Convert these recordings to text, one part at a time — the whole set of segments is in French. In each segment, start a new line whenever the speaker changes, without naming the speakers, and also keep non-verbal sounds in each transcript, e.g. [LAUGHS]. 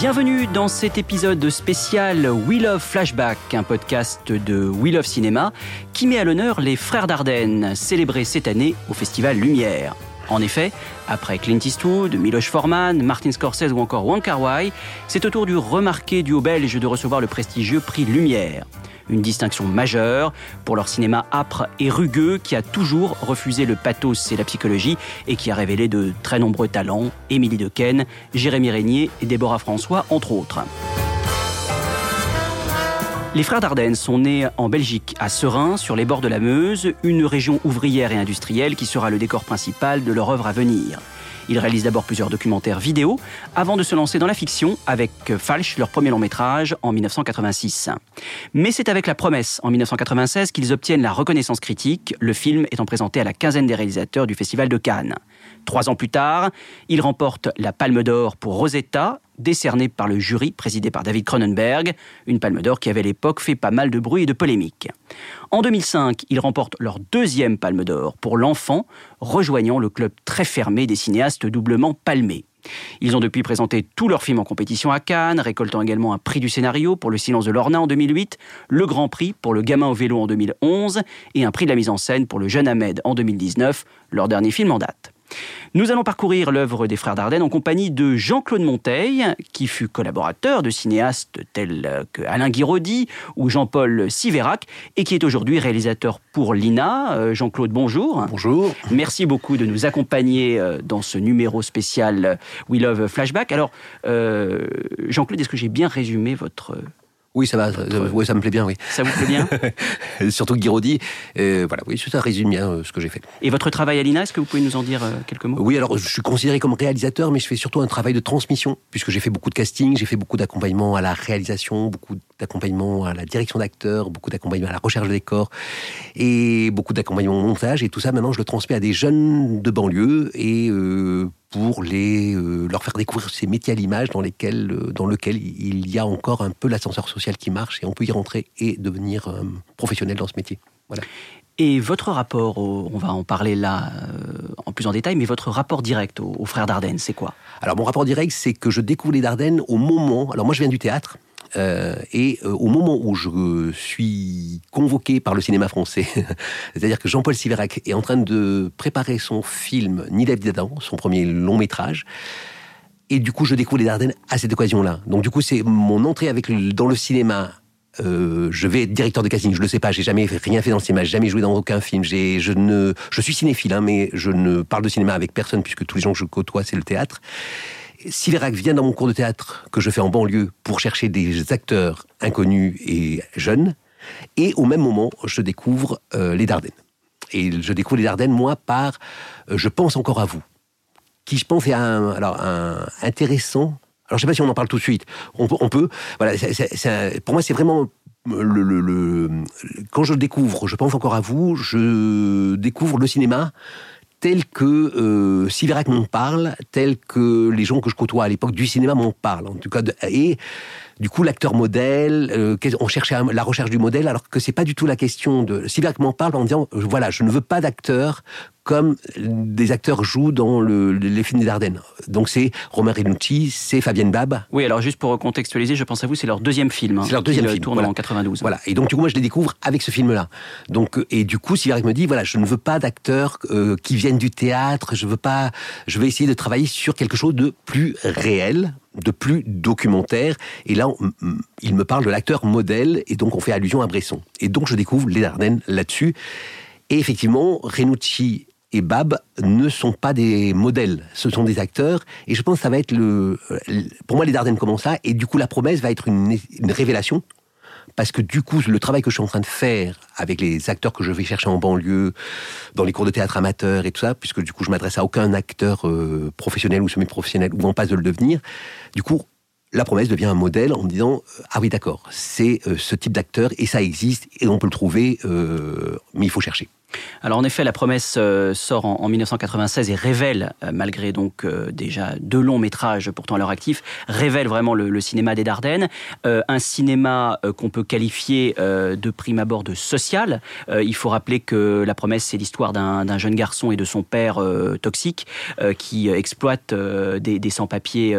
Bienvenue dans cet épisode spécial We Love Flashback, un podcast de We Love Cinéma qui met à l'honneur les frères Dardenne, célébrés cette année au Festival Lumière. En effet, après Clint Eastwood, Miloš Forman, Martin Scorsese ou encore Wong Kar-wai, c'est au tour du remarqué duo belge de recevoir le prestigieux prix Lumière. Une distinction majeure pour leur cinéma âpre et rugueux qui a toujours refusé le pathos et la psychologie et qui a révélé de très nombreux talents, Émilie Dequesne, Jérémy Régnier et Déborah François entre autres. Les frères Dardenne sont nés en Belgique, à Serein, sur les bords de la Meuse, une région ouvrière et industrielle qui sera le décor principal de leur œuvre à venir. Ils réalisent d'abord plusieurs documentaires vidéo avant de se lancer dans la fiction avec Falch, leur premier long métrage en 1986. Mais c'est avec La Promesse en 1996 qu'ils obtiennent la reconnaissance critique, le film étant présenté à la quinzaine des réalisateurs du Festival de Cannes. Trois ans plus tard, ils remportent la Palme d'Or pour Rosetta, décernée par le jury présidé par David Cronenberg, une Palme d'Or qui avait à l'époque fait pas mal de bruit et de polémiques. En 2005, ils remportent leur deuxième Palme d'Or pour L'Enfant, rejoignant le club très fermé des cinéastes doublement palmés. Ils ont depuis présenté tous leurs films en compétition à Cannes, récoltant également un prix du scénario pour Le silence de Lorna en 2008, le Grand Prix pour Le gamin au vélo en 2011 et un prix de la mise en scène pour Le jeune Ahmed en 2019, leur dernier film en date. Nous allons parcourir l'œuvre des frères Dardenne en compagnie de Jean-Claude Monteil, qui fut collaborateur de cinéastes tels que Alain Guiraudy ou Jean-Paul Siverac, et qui est aujourd'hui réalisateur pour l'INA. Euh, Jean-Claude, bonjour.
Bonjour.
Merci beaucoup de nous accompagner euh, dans ce numéro spécial We Love Flashback. Alors, euh, Jean-Claude, est-ce que j'ai bien résumé votre
oui, ça va. Ça, oui, ça me plaît bien, oui.
Ça vous plaît bien [LAUGHS]
Surtout Guiraudy. Euh, voilà, oui, ça résume bien euh, ce que j'ai fait.
Et votre travail à l'INA, est-ce que vous pouvez nous en dire euh, quelques mots?
Oui, alors je suis considéré comme réalisateur, mais je fais surtout un travail de transmission, puisque j'ai fait beaucoup de casting, j'ai fait beaucoup d'accompagnement à la réalisation, beaucoup d'accompagnement à la direction d'acteurs, beaucoup d'accompagnement à la recherche de décors, et beaucoup d'accompagnement au montage. Et tout ça, maintenant, je le transmets à des jeunes de banlieue et euh, pour les, euh, leur faire découvrir ces métiers à l'image dans, lesquels, euh, dans lequel il y a encore un peu l'ascenseur social qui marche et on peut y rentrer et devenir euh, professionnel dans ce métier. Voilà.
Et votre rapport, au, on va en parler là en plus en détail, mais votre rapport direct aux, aux frères Dardenne, c'est quoi?
Alors mon rapport direct, c'est que je découvre les Dardennes au moment. Alors moi, je viens du théâtre. Euh, et euh, au moment où je suis convoqué par le cinéma français, [LAUGHS] c'est-à-dire que Jean-Paul Siverac est en train de préparer son film Ni lève d'Adam, son premier long métrage, et du coup je découvre les Dardennes à cette occasion-là. Donc du coup c'est mon entrée avec dans le cinéma. Euh, je vais être directeur de casting, je le sais pas, j'ai jamais rien fait dans le cinéma, jamais joué dans aucun film. Je suis cinéphile, hein, mais je ne parle de cinéma avec personne puisque tous les gens que je côtoie c'est le théâtre. Siverac vient dans mon cours de théâtre que je fais en banlieue pour chercher des acteurs inconnus et jeunes. Et au même moment, je découvre euh, les Dardennes. Et je découvre les Dardennes, moi, par euh, Je pense encore à vous. Qui, je pense, est un, alors, un intéressant. Alors, je sais pas si on en parle tout de suite. On, peut. Voilà, pour moi, c'est vraiment. Le, le, le, quand je découvre, je pense encore à vous, je découvre le cinéma tel que euh, Siverac m'en parle, tel que les gens que je côtoie à l'époque du cinéma m'en parlent. En tout cas, de, et du coup, l'acteur modèle, euh, on cherchait la recherche du modèle, alors que c'est pas du tout la question de. Siverac m'en parle en disant, voilà, je ne veux pas d'acteur comme des acteurs jouent dans le, les films des Dardennes. Donc c'est Romain Renucci, c'est Fabienne Bab.
Oui, alors juste pour contextualiser, je pense à vous, c'est leur deuxième film. Hein,
c'est leur deuxième
qui
film.
tourne
voilà.
en 92.
Voilà. Et donc du coup, moi, je les découvre avec ce film-là. Donc et du coup, Siverac me dit, voilà, je ne veux pas d'acteurs euh, qui viennent du théâtre. Je veux pas. Je vais essayer de travailler sur quelque chose de plus réel, de plus documentaire. Et là, on, il me parle de l'acteur modèle, et donc on fait allusion à Bresson. Et donc je découvre les Dardennes là-dessus. Et effectivement, Renucci et Bab ne sont pas des modèles, ce sont des acteurs. Et je pense que ça va être le. Pour moi, les Dardennes commencent ça, et du coup, la promesse va être une, révélation. parce que du coup, le travail que je suis en train de faire avec les acteurs que je vais chercher en banlieue, dans les cours de théâtre amateur et tout ça, puisque du coup, je m'adresse à aucun acteur euh, professionnel ou semi-professionnel ou en passe de le devenir, du coup, la promesse devient un modèle en me disant euh, ah oui d'accord c'est euh, ce type d'acteur et ça existe et on peut le trouver mais il faut chercher.
Alors en effet, la promesse euh, sort en, 1996 et révèle, euh, malgré donc euh, déjà deux longs métrages pourtant à leur actif, révèle vraiment le, cinéma des Dardennes, un cinéma qu'on peut qualifier de prime abord de social. il faut rappeler que la promesse c'est l'histoire d'un jeune garçon et de son père toxique qui exploite des, sans-papiers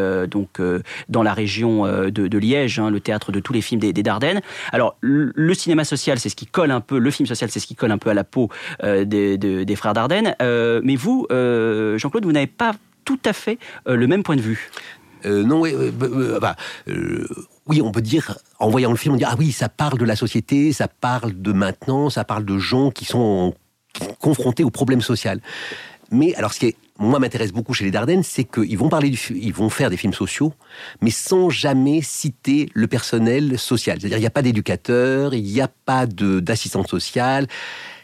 dans la région de, Liège, hein, le théâtre de tous les films des, des Dardennes. Alors le cinéma social, c'est ce qui colle un peu, le film social, c'est ce qui colle un peu à la peau euh, des, frères Dardenne. Euh, mais vous, euh, Jean-Claude, vous n'avez pas tout à fait le même point de vue.
non, oui, bah, oui, on peut dire, en voyant le film, on dit ah oui, ça parle de la société, ça parle de maintenant, ça parle de gens qui sont confrontés aux problèmes sociaux. Mais alors, ce qui moi m'intéresse beaucoup chez les Dardennes, c'est qu'ils vont parler, ils vont faire des films sociaux, mais sans jamais citer le personnel social. C'est-à-dire, il n'y a pas d'éducateur, il n'y a pas d'assistante sociale,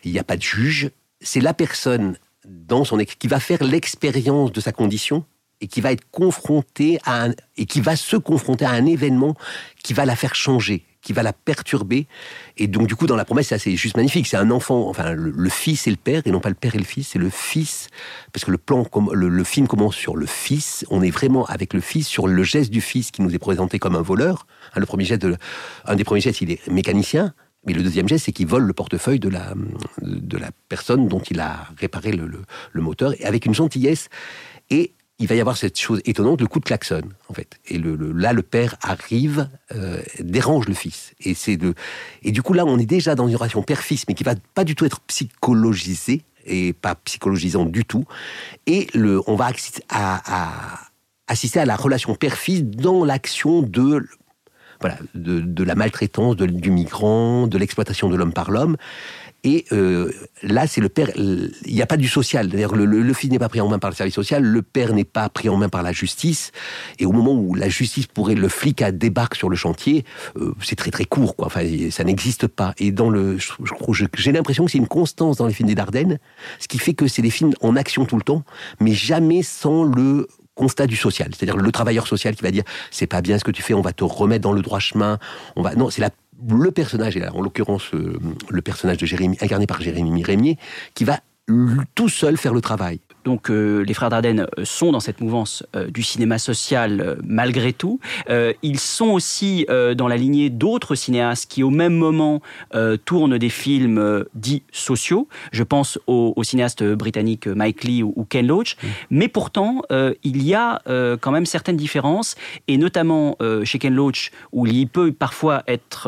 il n'y a pas de juge, c'est la personne dans son qui va faire l'expérience de sa condition et qui va être confrontée à un, et qui va se confronter à un événement qui va la faire changer, qui va la perturber. Et donc, du coup, dans la promesse, c'est juste magnifique. C'est un enfant, enfin, le, fils et le père, et non pas le père et le fils, c'est le fils. Parce que le plan, le, film commence sur le fils. On est vraiment avec le fils, sur le geste du fils qui nous est présenté comme un voleur. le premier geste, un des premiers gestes, il est mécanicien. Mais le deuxième geste, c'est qu'il vole le portefeuille de la, de la personne dont il a réparé le, le, moteur, avec une gentillesse. Et il va y avoir cette chose étonnante, le coup de klaxon, en fait. Et le, là, le père arrive, euh, dérange le fils. Et, c'est de, et du coup, là, on est déjà dans une relation père-fils, mais qui va pas du tout être psychologisée, et pas psychologisant du tout. Et le, on va à, à, assister à la relation père-fils dans l'action de voilà, de, la maltraitance du migrant, de l'exploitation de l'homme par l'homme. Et euh, là, c'est le père. Il n'y a pas du social. D'ailleurs, le, le, fils n'est pas pris en main par le service social. Le père n'est pas pris en main par la justice. Et au moment où la justice pourrait, le flic à débarque sur le chantier, euh, c'est très très court. Quoi. Enfin, ça n'existe pas. Et dans le, j'ai l'impression que c'est une constance dans les films des Dardennes, ce qui fait que c'est des films en action tout le temps, mais jamais sans le constat du social, c'est-à-dire le travailleur social qui va dire c'est pas bien ce que tu fais, on va te remettre dans le droit chemin, on va non, c'est la le personnage, et là, en l'occurrence euh, le personnage de Jérémy, incarné par Jérémy Rémier, qui va tout seul faire le travail.
Donc euh, les frères Dardenne euh, sont dans cette mouvance euh, du cinéma social malgré tout. ils sont aussi dans la lignée d'autres cinéastes qui au même moment tournent des films dits sociaux. Je pense au, cinéaste britannique Mike Lee ou, Ken Loach. Mais pourtant, il y a quand même certaines différences, et notamment chez Ken Loach, où il peut parfois être,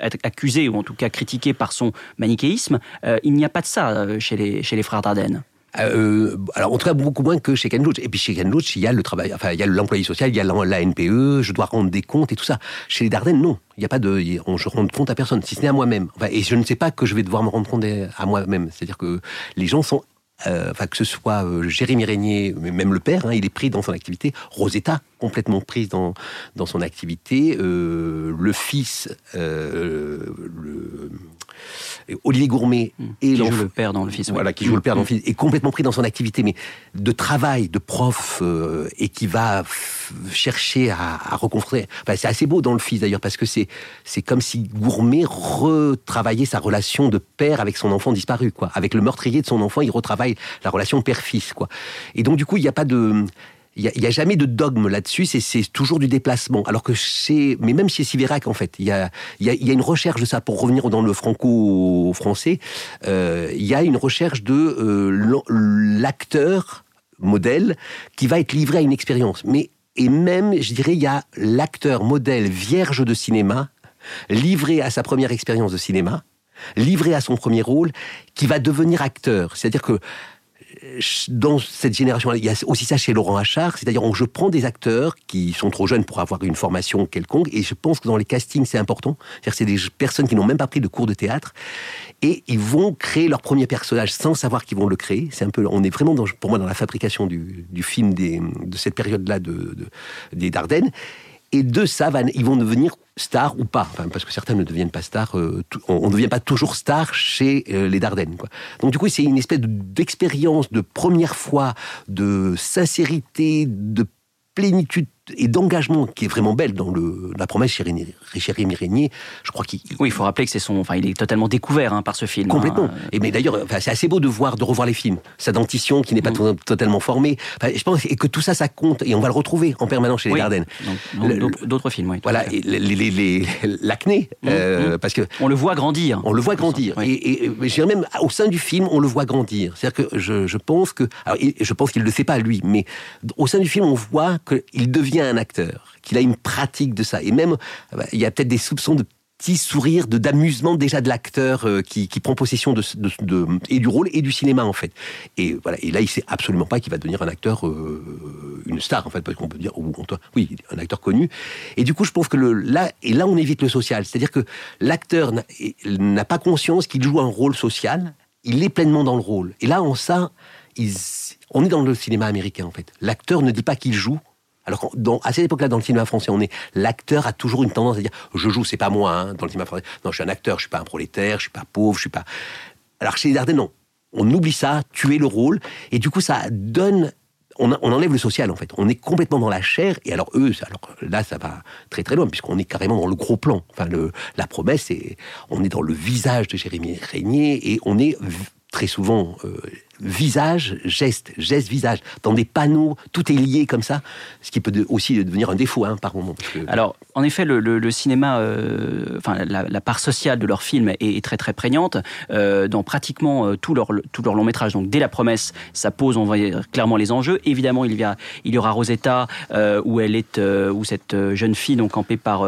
être, accusé, ou en tout cas critiqué par son manichéisme, il n'y a pas de ça chez les, chez les frères Dardenne.
Euh, alors, on travaille beaucoup moins que chez Ken Loach. Et puis chez Ken Loach, il y a le travail, enfin, il y a l'employé social, il y a la, NPE, je dois rendre des comptes et tout ça. Chez les Dardennes, non. Il n'y a pas de, je rends compte à personne, si ce n'est à moi-même. Et je ne sais pas que je vais devoir me rendre compte à moi-même. C'est-à-dire que les gens sont euh, enfin que ce soit euh, Jérémy Régnier, même le père, hein, il est pris dans son activité. Rosetta, complètement prise dans, dans son activité. Euh, le fils, Olivier Gourmet
mmh. et qui joue le père dans le fils.
Voilà, qui joue le père dans le fils, est complètement pris dans son activité, mais de travail, de prof, euh, et qui va chercher à, à reconstruire. Enfin, c'est assez beau dans le fils d'ailleurs, parce que c'est c'est comme si Gourmet retravaillait sa relation de père avec son enfant disparu, quoi. Avec le meurtrier de son enfant, il retravaille la relation père-fils, quoi. Et donc du coup, il n'y a pas de il n'y a, jamais de dogme là-dessus, c'est toujours du déplacement. Alors que chez, mais même chez Siverac, en fait, il y a, y, a, y a, une recherche de ça. Pour revenir dans le franco-français, euh, il y a une recherche de euh, l'acteur modèle qui va être livré à une expérience. Mais et même, je dirais, il y a l'acteur modèle vierge de cinéma livré à sa première expérience de cinéma, livré à son premier rôle, qui va devenir acteur. C'est-à-dire que dans cette génération, il y a aussi ça chez Laurent Achard, c'est-à-dire je prends des acteurs qui sont trop jeunes pour avoir une formation quelconque, et je pense que dans les castings, c'est important. C'est des personnes qui n'ont même pas pris de cours de théâtre, et ils vont créer leur premier personnage sans savoir qu'ils vont le créer. C'est un peu, on est vraiment pour moi dans la fabrication du, film de cette période-là de, des Dardennes. Et de ça, ils vont devenir star ou pas, parce que certains ne deviennent pas stars, euh, on ne devient pas toujours star chez euh, les Dardennes. Donc du coup, c'est une espèce de- d'expérience de première fois, de sincérité, de plénitude et d'engagement qui est vraiment belle dans le, la promesse Rémi Régnier. Je crois qu'il
Oui, il faut rappeler que c'est son, enfin, il est totalement découvert hein, par ce film.
Complètement.
hein.
Et mais d'ailleurs, enfin, c'est assez beau de voir, de revoir les films. Sa dentition qui n'est pas
Mm.
to- totalement formée. Enfin, je pense et que tout ça, ça compte et on va le retrouver en permanence chez les
Oui.
Le-
d'autres- films, oui.
Voilà,
fait.
l'acné, euh, parce que
On le voit grandir.
on le voit grandir.
Oui.
Et, et, et je dirais même au sein du film, on le voit grandir. C'est-à-dire que je, je pense que, alors, je pense qu'il ne le sait pas lui, mais au sein du film, on voit qu'il devient un acteur, qu'il a une pratique de ça. Et même, euh, bah, il y a peut-être des soupçons de petits sourires, de d'amusement déjà de l'acteur euh, qui, qui prend possession de, de- et du rôle et du cinéma en fait. Et voilà. Et là, il sait absolument pas qu'il va devenir un acteur, euh, une star en fait, parce qu'on peut dire, oui, un acteur connu. Et du coup, je pense que le, là, et là, on évite le social, c'est-à-dire que l'acteur n'a- pas conscience qu'il joue un rôle social. Il est pleinement dans le rôle. Et là, en ça, on est dans le cinéma américain en fait. L'acteur ne dit pas qu'il joue. Alors dans, à cette époque-là, dans le cinéma français, on est l'acteur a toujours une tendance à dire je joue, c'est pas moi. hein, dans le cinéma français, non, je suis un acteur, je suis pas un prolétaire, je suis pas pauvre, je suis pas. Alors chez les Dardennes, non. On oublie ça, tuer le rôle, et du coup, ça donne. On, enlève le social en fait. On est complètement dans la chair. Et alors eux, alors là, ça va très très loin puisqu'on est carrément dans le gros plan. Enfin, la promesse, c'est on est dans le visage de Jérémy Régnier et on est très souvent euh, visage, geste, geste, visage. Dans des panneaux, tout est lié comme ça, ce qui peut de- aussi devenir un défaut hein, par moment. parce que-
Alors, en effet, le, le- le cinéma, euh, enfin, la, la part sociale de leur film est, est très très prégnante euh, dans pratiquement euh, tout leur tout leur long métrage. Donc, dès la promesse, ça pose, on dire, clairement les enjeux. Évidemment, il y a il y aura Rosetta euh, où elle est où cette jeune fille donc campée par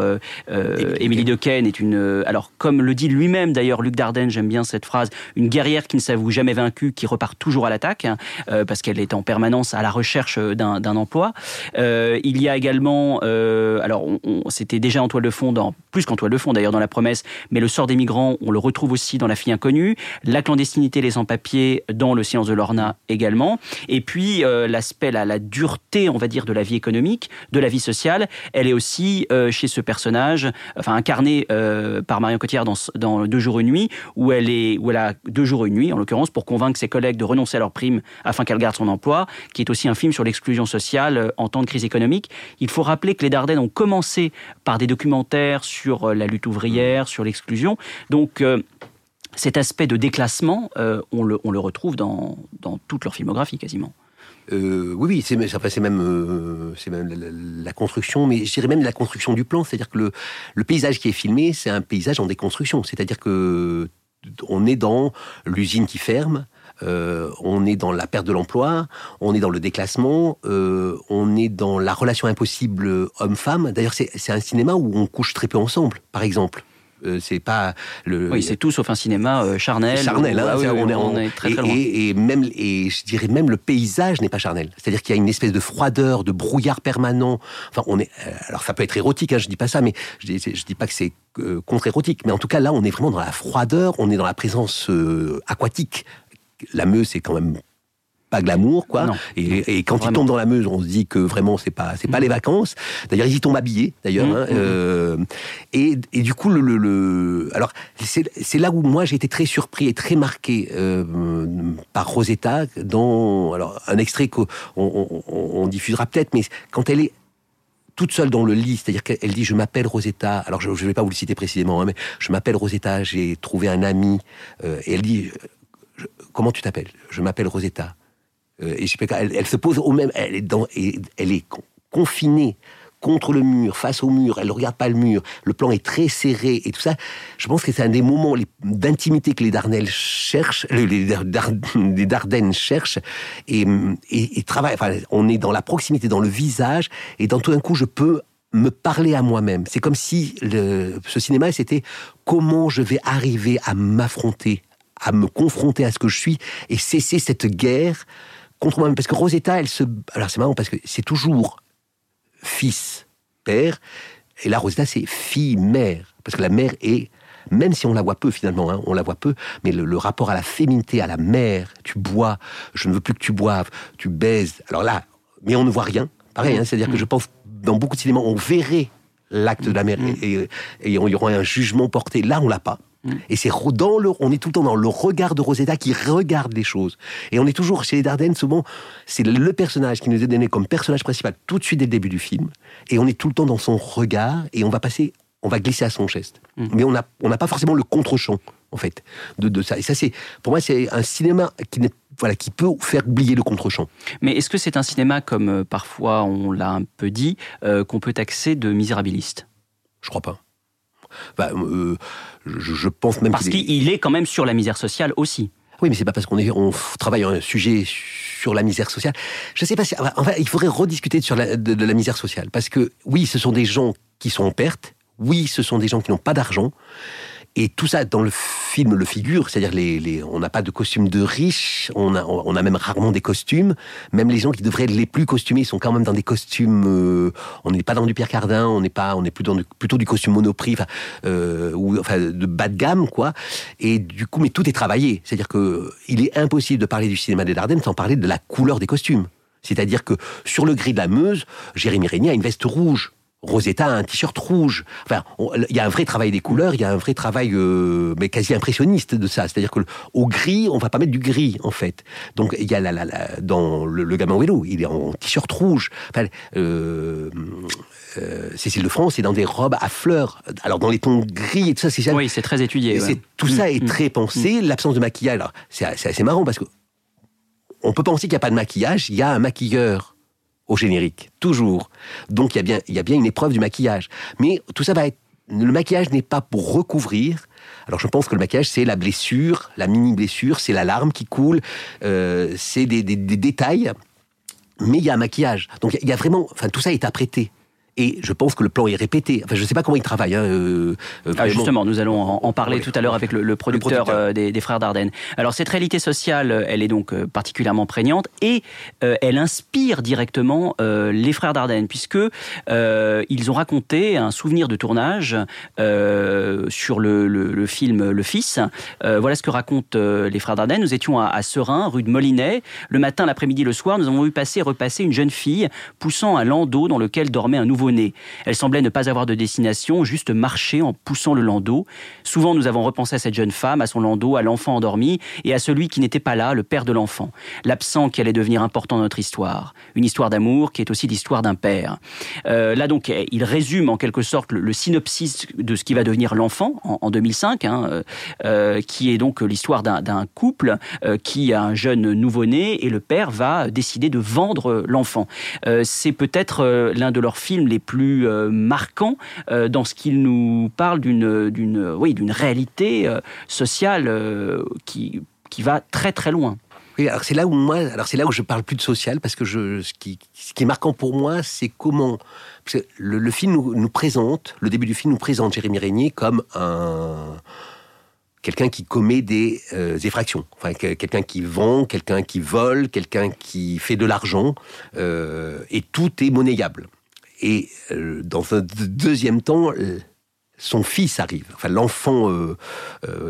Émilie Dequesne est une alors comme le dit lui-même d'ailleurs Luc Dardenne, j'aime bien cette phrase, une guerrière qui ne s'avoue jamais vaincue, qui repart toujours à l'attaque hein, euh, parce qu'elle est en permanence à la recherche d'un emploi. Euh, il y a également, euh, alors c'était déjà en toile de fond, dans, plus qu'en toile de fond d'ailleurs dans la promesse, mais le sort des migrants, on le retrouve aussi dans La fille inconnue, la clandestinité, les sans-papiers dans Le silence de Lorna également, et puis l'aspect, la, la dureté, on va dire, de la vie économique, de la vie sociale, elle est aussi chez ce personnage, enfin incarné euh, par Marion Cotillard dans, dans Deux jours une nuit, où elle est, où elle a deux jours une nuit en l'occurrence pour convaincre ses collègues de renoncer à leur prime afin qu'elle garde son emploi, qui est aussi un film sur l'exclusion sociale euh, en temps de crise économique. Il faut rappeler que les Dardennes ont commencé par des documentaires sur euh, la lutte ouvrière, sur l'exclusion. Donc euh, cet aspect de déclassement, on, le, retrouve dans, toute leur filmographie quasiment.
Oui, oui, c'est même, même la, construction, mais je dirais même la construction du plan. C'est-à-dire que le, le paysage qui est filmé, c'est un paysage en déconstruction. C'est-à-dire que on est dans l'usine qui ferme. Euh, on est dans la perte de l'emploi, on est dans le déclassement, euh, on est dans la relation impossible homme-femme. D'ailleurs, c'est un cinéma où on couche très peu ensemble, par exemple. Euh, c'est pas le.
Oui, c'est tout sauf un cinéma euh, charnel.
charnel, hein,
ah oui,
c'est-
oui,
on, est,
on
en-
est très
et,
très loin.
et- et même, et je dirais même le paysage n'est pas charnel. C'est-à-dire qu'il y a une espèce de froideur, de brouillard permanent. Enfin, on est. Alors, ça peut être érotique, hein, je dis pas ça, mais je dis, je dis pas que c'est euh, contre-érotique. Mais en tout cas, là, on est vraiment dans la froideur, on est dans la présence aquatique. La Meuse, c'est quand même pas glamour, quoi. Et, et quand
Vraiment.
il tombe dans la Meuse, on se dit que vraiment c'est pas c'est pas les vacances. D'ailleurs, ils y tombent habillés, d'ailleurs.
Mmh,
hein,
mmh.
euh, et, et du coup, le, le- le- alors c'est là où moi j'ai été très surpris et très marqué euh, par Rosetta dans alors un extrait qu'on on, on- on diffusera peut-être, mais quand elle est toute seule dans le lit, c'est-à-dire qu'elle dit je m'appelle Rosetta. Alors je ne vais pas vous le citer précisément, hein, mais je m'appelle Rosetta. J'ai trouvé un ami euh, et elle dit comment tu t'appelles? Je m'appelle Rosetta. Euh, elle, se pose au même, elle est elle est con- confinée contre le mur, face au mur, elle ne regarde pas le mur, le plan est très serré et tout ça. Je pense que c'est un des moments d'intimité que les Darnelles cherchent, les, les Dar- Dar- les Dardennes cherchent et. Enfin, on est dans la proximité, dans le visage et dans tout d'un coup, je peux me parler à moi-même. C'est comme si ce cinéma, c'était comment je vais arriver à m'affronter, à me confronter à ce que je suis et cesser cette guerre contre moi-même. Parce que Rosetta, elle se... Alors c'est marrant parce que c'est toujours fils, père, et là Rosetta, c'est fille, mère. Parce que la mère est... Même si on la voit peu finalement, hein, on la voit peu, mais le, le rapport à la féminité, à la mère, tu bois, je ne veux plus que tu boives, tu baises. Alors là, mais on ne voit rien. Pareil, hein, c'est-à-dire que je pense, dans beaucoup de cinémas, on verrait l'acte de la mère
Mm.
et, et il y aura un jugement porté. Là, on l'a pas. Et c'est dans le, on est tout le temps dans le regard de Rosetta qui regarde les choses. Et on est toujours chez les Dardenne, souvent, c'est le personnage qui nous est donné comme personnage principal tout de suite dès le début du film. Et on est tout le temps dans son regard et on va passer, on va glisser à son geste. Mais on n'a on pas forcément le contre-champ, en fait, de, de ça. Et ça, c'est, pour moi, c'est un cinéma qui n'est voilà, qui peut faire oublier le contre-champ.
Mais est-ce que c'est un cinéma, comme euh, parfois on l'a un peu dit, euh, qu'on peut taxer de misérabiliste?
Je crois pas. Bah, euh, je, je pense même
Parce
qu'il est-
quand même sur la misère sociale aussi.
Oui, mais c'est pas parce qu'on on travaille un sujet sur la misère sociale. Je sais pas si, enfin, il faudrait rediscuter sur la, de, de la misère sociale. Parce que, oui, ce sont des gens qui sont en perte. Oui, ce sont des gens qui n'ont pas d'argent. Et tout ça, dans le film, le figure. C'est-à-dire, les, les, on n'a pas de costumes de riches. On a, on a même rarement des costumes. Même les gens qui devraient être les plus costumés sont quand même dans des costumes. euh, on n'est pas dans du Pierre Cardin. On n'est pas, on est plutôt, dans du, plutôt du costume Monoprix, enfin, euh, ou enfin de bas de gamme, quoi. Et du coup, mais tout est travaillé. C'est-à-dire que il est impossible de parler du cinéma des Dardennes sans parler de la couleur des costumes. C'est-à-dire que sur le gris de la Meuse, Jérémy Régnier a une veste rouge. Rosetta a un t-shirt rouge. Enfin, il y a un vrai travail des couleurs, il y a un vrai travail, euh, mais quasi impressionniste de ça. C'est-à-dire que au gris, on va pas mettre du gris en fait. Donc il y a la, la, la- dans le, le gamin au vélo, il est en t-shirt rouge. Enfin, euh, euh, Cécile de France est dans des robes à fleurs. Alors dans les tons gris et tout ça, c'est jamais-
Oui, c'est très étudié. ouais.
c'est- tout ça est
Mm,
très pensé. L'absence de maquillage, c'est assez marrant parce que on peut penser qu'il n'y a pas de maquillage. Il y a un maquilleur au générique, toujours. Donc il y a bien, y a bien une épreuve du maquillage. Mais tout ça va être. Le maquillage n'est pas pour recouvrir. Alors je pense que le maquillage, c'est la blessure, la mini blessure, c'est la larme qui coule, euh, c'est des, des- détails. Mais il y a un maquillage. Donc il y a vraiment. Enfin, tout ça est apprêté. Et je pense que le plan est répété. Enfin, je ne sais pas comment il travaille. Hein, euh,
Ah, justement, nous allons en, en parler
Oui.
tout à l'heure avec le, le producteur,
producteur.
euh, des, des frères Dardenne. Alors cette réalité sociale, euh, elle est donc particulièrement prégnante et euh, elle inspire directement les frères Dardenne puisque ils ont raconté un souvenir de tournage sur le, film Le Fils. Voilà ce que racontent les frères Dardenne. Nous étions à, à Serein, rue de Molinet. Le matin, l'après-midi, le soir, nous avons vu passer et repasser une jeune fille poussant un landau dans lequel dormait un Elle semblait ne pas avoir de destination, juste marcher en poussant le landau. Souvent, nous avons repensé à cette jeune femme, à son landau, à l'enfant endormi et à celui qui n'était pas là, le père de l'enfant. L'absent qui allait devenir important dans notre histoire. Une histoire d'amour qui est aussi l'histoire d'un père. Euh, là donc, il résume en quelque sorte le, synopsis de ce qui va devenir l'enfant en, en 2005, hein, euh, euh, qui est donc l'histoire d'un couple qui a un jeune nouveau-né et le père va décider de vendre l'enfant. C'est peut-être l'un de leurs films les plus euh, marquants euh, dans ce qu'il nous parle d'une d'une oui d'une réalité euh, sociale qui qui va très très loin.
Alors c'est là où moi, alors c'est là où je parle plus de social parce que je, ce qui, ce qui est marquant pour moi, c'est comment le, film nous, présente, le début du film nous présente Jérémy Régnier comme un quelqu'un qui commet des effractions, enfin que- quelqu'un qui vend, quelqu'un qui vole, quelqu'un qui fait de l'argent, et tout est monnayable. Et euh, dans un deux- deuxième temps, euh, son fils arrive, enfin l'enfant euh,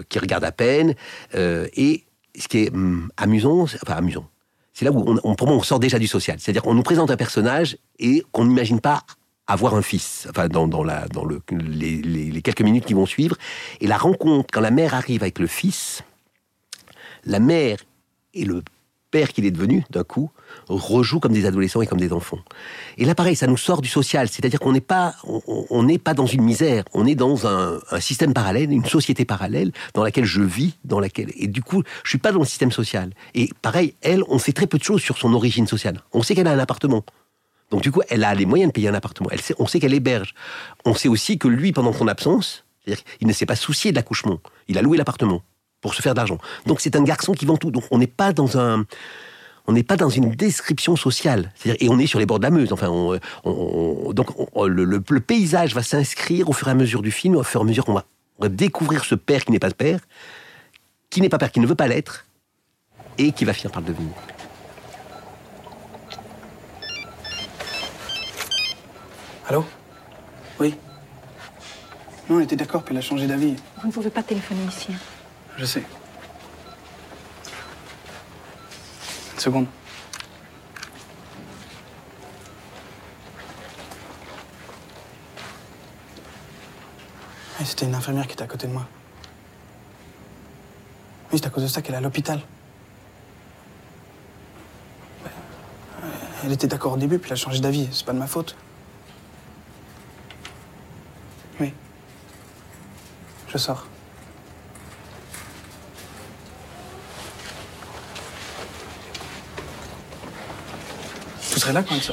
qui regarde à peine, et ce qui est hum, amusant, enfin amusant, c'est là où on, on- pour moi on sort déjà du social. C'est-à-dire qu'on nous présente un personnage et qu'on n'imagine pas avoir un fils, enfin dans, dans, la, dans le, les- les quelques minutes qui vont suivre. Et la rencontre, quand la mère arrive avec le fils, la mère et le père qu'il est devenu, d'un coup, rejouent comme des adolescents et comme des enfants. Et là, pareil, ça nous sort du social, c'est-à-dire qu'on n'est pas, on- pas dans une misère, on est dans un, système parallèle, une société parallèle dans laquelle je vis, dans laquelle, et du coup, je suis pas dans le système social. Et pareil, elle, on sait très peu de choses sur son origine sociale. On sait qu'elle a un appartement. Donc du coup, elle a les moyens de payer un appartement. On sait qu'elle héberge. On sait aussi que lui, pendant son absence, qu'il ne s'est pas soucié de l'accouchement. Il a loué l'appartement pour se faire d'argent. Donc c'est un garçon qui vend tout. Donc on n'est pas dans un, on n'est pas dans une description sociale. Et on est sur les bords de la Meuse. Enfin, on, on- on- donc on- le, le- le paysage va s'inscrire au fur et à mesure du film, au fur et à mesure qu'on va, on va découvrir ce père qui n'est pas père, qui n'est pas père, qui ne veut pas l'être, et qui va finir par le devenir.
Allô? Oui? Non, on était d'accord, puis elle a changé d'avis.
Vous ne pouvez pas téléphoner ici. hein.
Je sais. Une seconde. Oui, c'était une infirmière qui était à côté de moi. Oui, c'est à cause de ça qu'elle est à l'hôpital. Elle était d'accord au début, puis elle a changé d'avis. C'est pas de ma faute. Oui. Je sors. Serez là quand elle se...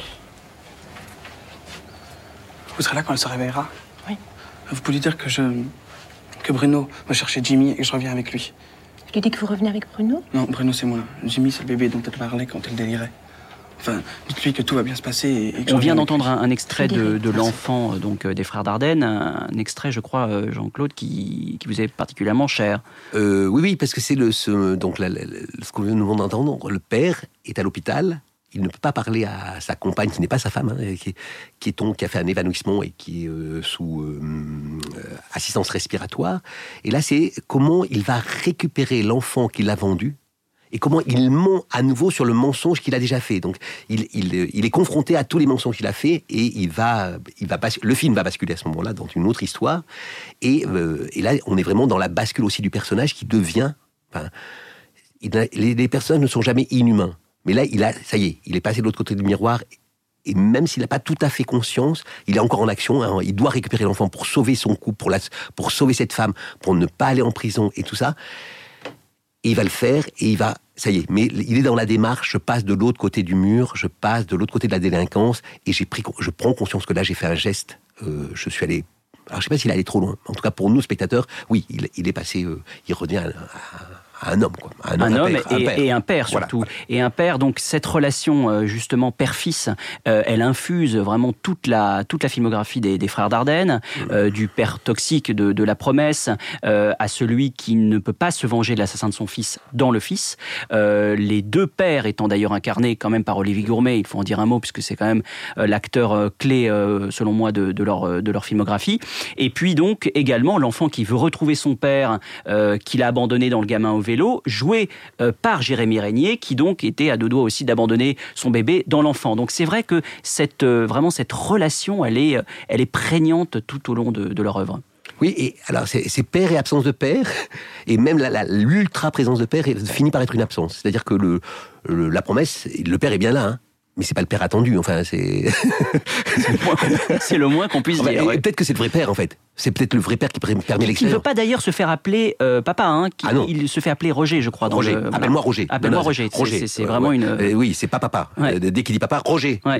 Vous serez là quand elle se réveillera
Oui.
Vous pouvez lui dire que je... que Bruno va chercher Jimmy et que je reviens avec lui.
Je lui dis que vous revenez avec Bruno?
Non, Bruno, c'est moi. Jimmy, c'est le bébé dont elle parlait quand elle délirait. Enfin, dites-lui que tout va bien se passer et,
On vient d'entendre un, un extrait de, de l'enfant euh, donc euh, des frères Dardenne, un, un extrait, je crois, euh, Jean-Claude, qui, qui vous est particulièrement cher.
Euh, oui, oui, parce que c'est le, ce, donc la- la- la- ce qu'on vient nous d'entendre. Le père est à l'hôpital. Il ne peut pas parler à sa compagne, qui n'est pas sa femme, hein, qui, est- qui, est qui a fait un évanouissement et qui est euh, sous euh, euh, assistance respiratoire. Et là, c'est comment il va récupérer l'enfant qu'il a vendu et comment il ment à nouveau sur le mensonge qu'il a déjà fait. Donc, il, est confronté à tous les mensonges qu'il a fait et il va, il va le film va basculer à ce moment-là dans une autre histoire. Et, et là, on est vraiment dans la bascule aussi du personnage qui devient. Les, les personnages ne sont jamais inhumains. Mais là, il a, ça y est, il est passé de l'autre côté du miroir. Et même s'il n'a pas tout à fait conscience, il est encore en action. hein. il doit récupérer l'enfant pour sauver son couple, pour, sauver cette femme, pour ne pas aller en prison et tout ça. Et il va le faire et il va, ça y est. Mais il est dans la démarche. Je passe de l'autre côté du mur, je passe de l'autre côté de la délinquance et j'ai pris, je prends conscience que là j'ai fait un geste. Euh, je suis allé. Alors je sais pas s'il est allé trop loin. En tout cas pour nous spectateurs, oui, il, est passé. euh, il revient à un homme, quoi.
Un homme
père,
et, un père
Voilà.
surtout. Et un père, donc cette relation euh, justement père-fils, euh, elle infuse vraiment toute la, toute la filmographie des, des frères Dardenne,
Mmh.
euh, du père toxique de, de la promesse euh, à celui qui ne peut pas se venger de l'assassin de son fils dans le fils. Les deux pères étant d'ailleurs incarnés quand même par Olivier Gourmet, il faut en dire un mot puisque c'est quand même l'acteur clé selon moi de, de leur, de leur filmographie. Et puis donc également l'enfant qui veut retrouver son père qu'il a abandonné dans le gamin au vélo, joué euh, par Jérémy Régnier, qui donc était à deux doigts aussi d'abandonner son bébé dans l'enfant. Donc c'est vrai que cette euh, vraiment cette relation, elle est, euh, elle est prégnante tout au long de, de leur œuvre.
Oui, et alors c'est père et absence de père, et même la- la- l'ultra présence de père finit par être une absence. C'est-à-dire que le, le- la promesse, le père est bien là, hein, mais c'est pas le père attendu. Enfin, c'est [LAUGHS]
C'est le moins qu'on- moins puisse dire. ouais.
Peut-être que c'est le vrai père en fait. C'est peut-être le vrai père qui permet
Qui ne veut pas d'ailleurs se faire appeler euh, papa, hein, qui,
Ah non.
il se fait appeler Roger, je crois. Dans
Roger,
le- voilà.
appelle-moi Roger.
Appelle-moi Roger. C'est- vraiment
ouais.
une.
Euh, oui, c'est pas papa.
Ouais.
Euh, dès qu'il dit papa, Roger.
Ouais.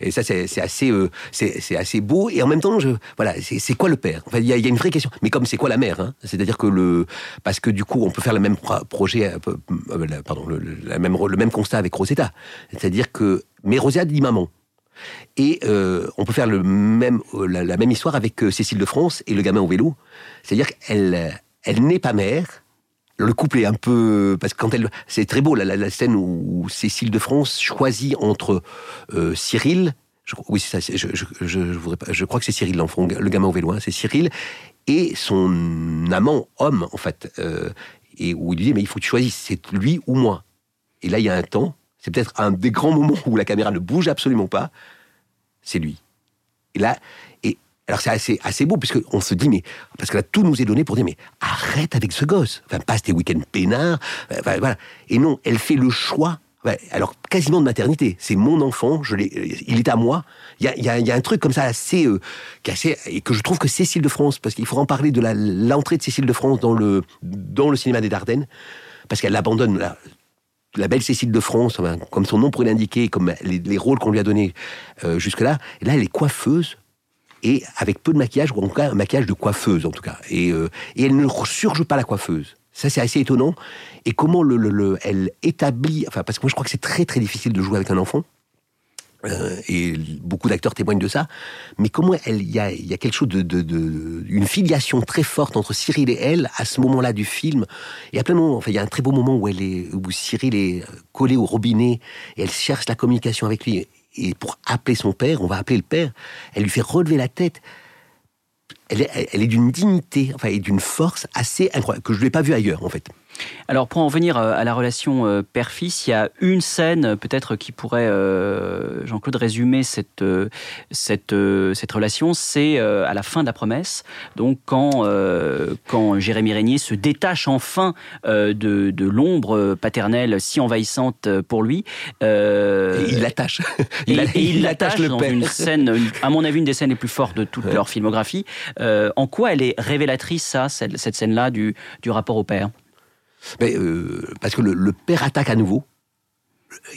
Et ça, c'est assez, euh, c'est assez beau. Et en même temps, je, voilà, c'est quoi le père? Enfin, il y, a- il y a une vraie question. Mais comme c'est quoi la mère hein? C'est-à-dire que le, parce que du coup, on peut faire le même pro- projet, pardon, le, le- la même, le même constat avec Rosetta. C'est-à-dire que, mais Rosetta dit maman. Et euh, on peut faire euh, la, même histoire avec euh, Cécile de France et le gamin au vélo. C'est-à-dire qu'elle elle n'est pas mère. Le couple est un peu parce que quand elle, c'est très beau la, scène où Cécile de France choisit entre Cyril, je, oui ça, je, je, crois que c'est Cyril l'enfant, le gamin au vélo, hein, c'est Cyril et son amant homme en fait, et où il lui dit mais il faut que tu choisisses, c'est lui ou moi. Et là il y a un temps, c'est peut-être un des grands moments où la caméra ne bouge absolument pas, c'est lui. Et là, et alors c'est assez, assez beau, puisque on se dit, mais, parce que là, tout nous est donné pour dire, mais arrête avec ce gosse. Enfin, passe tes week-ends peinards. Enfin, voilà. Et non, elle fait le choix. alors, quasiment de maternité. C'est mon enfant, je il est à moi. Il y a, un truc comme ça assez, euh, assez- et que je trouve que Cécile de France, parce qu'il faut en parler de l'entrée de Cécile de France dans le, dans le cinéma des Dardennes, parce qu'elle abandonne la, la belle Cécile de France, comme son nom pourrait l'indiquer, comme les, les rôles qu'on lui a donnés euh, jusque-là. Et là, elle est coiffeuse et avec peu de maquillage, ou en tout cas un maquillage de coiffeuse en tout cas. Et, euh, et elle ne surjoue pas la coiffeuse. Ça, c'est assez étonnant. Et comment le- elle établit, enfin, parce que moi je crois que c'est très très difficile de jouer avec un enfant. Euh, et beaucoup d'acteurs témoignent de ça. Mais comment il y a, quelque chose de, une filiation très forte entre Cyril et elle à ce moment-là du film. Il y a plein de moments. Enfin, il y a un très beau moment où elle est, où Cyril est collé au robinet et elle cherche la communication avec lui. Et pour appeler son père, on va appeler le père. Elle lui fait relever la tête. Elle est, d'une dignité, enfin, et d'une force assez incroyable que je ne l'ai pas vue ailleurs, en fait.
Alors pour en venir euh, à la relation euh, père-fils, il y a une scène euh, peut-être qui pourrait, Jean-Claude, résumer cette, cette, cette relation, c'est à la fin de la promesse, donc quand, quand Jérémy Régnier se détache enfin de, de l'ombre paternelle si envahissante pour lui.
et il l'attache.
il, il l'attache dans une scène, à mon avis, une des scènes les plus fortes de toute leur filmographie. en quoi elle est révélatrice, ça, cette, cette scène-là, du, du rapport au père?
Mais, euh, Parce que le, père attaque à nouveau.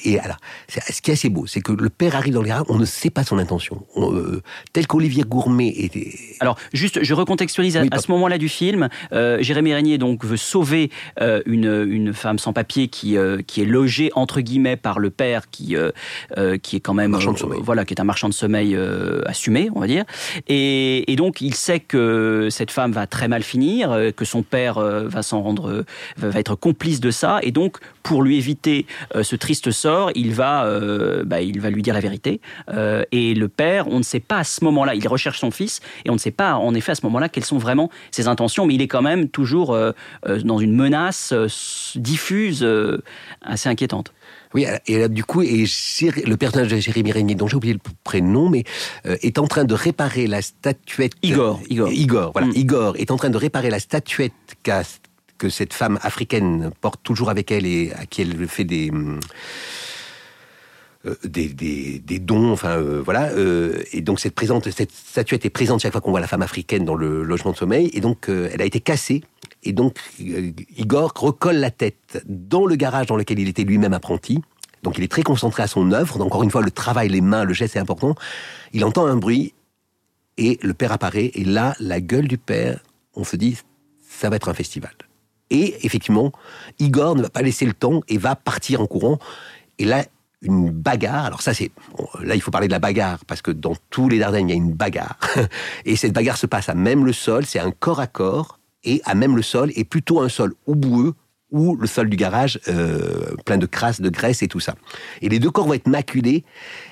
Et alors, ce qui est assez beau, c'est que le père arrive dans les rares, on ne sait pas son intention. Euh, tel qu'Olivier Gourmet était.
Alors, juste, je recontextualise à, ce moment-là du film. Euh, Jérémy Régnier donc veut sauver euh, une, une femme sans papier qui qui est logée entre guillemets par le père qui qui est quand même
marchand de sommeil.
voilà, qui est un marchand de sommeil assumé, on va dire. Et, et, donc, il sait que cette femme va très mal finir, que son père va s'en rendre, va être complice de ça, et donc pour lui éviter ce triste sort, il va, euh, bah, il va lui dire la vérité. Euh, et le père, on ne sait pas à ce moment-là, il recherche son fils, et on ne sait pas en effet à ce moment-là quelles sont vraiment ses intentions, mais il est quand même toujours euh, dans une menace diffuse assez inquiétante.
Oui, et là, du coup, et le personnage de Jérémy Régnier, dont j'ai oublié le prénom, mais est en train de réparer la statuette.
Igor. Igor.
Igor, voilà. Mm. Igor est en train de réparer la statuette qu'a que cette femme africaine porte toujours avec elle et à qui elle fait des euh, des, des, dons, enfin euh, voilà, euh, et donc cette, présente, cette statuette est présente chaque fois qu'on voit la femme africaine dans le logement de sommeil, et donc elle a été cassée, et donc Igor recolle la tête dans le garage dans lequel il était lui-même apprenti, donc il est très concentré à son œuvre, donc encore une fois le travail, les mains, le geste est important, il entend un bruit, et le père apparaît, et là, la gueule du père, on se dit, ça va être un festival. Et effectivement, Igor ne va pas laisser le temps et va partir en courant. Et là, une bagarre. Alors ça, c'est là, il faut parler de la bagarre parce que dans tous les Dardanelles, il y a une bagarre. [LAUGHS] Et cette bagarre se passe à même le sol. C'est un corps à corps et à même le sol et plutôt un sol ou boueux ou le sol du garage euh, plein de crasse, de graisse et tout ça. Et les deux corps vont être maculés.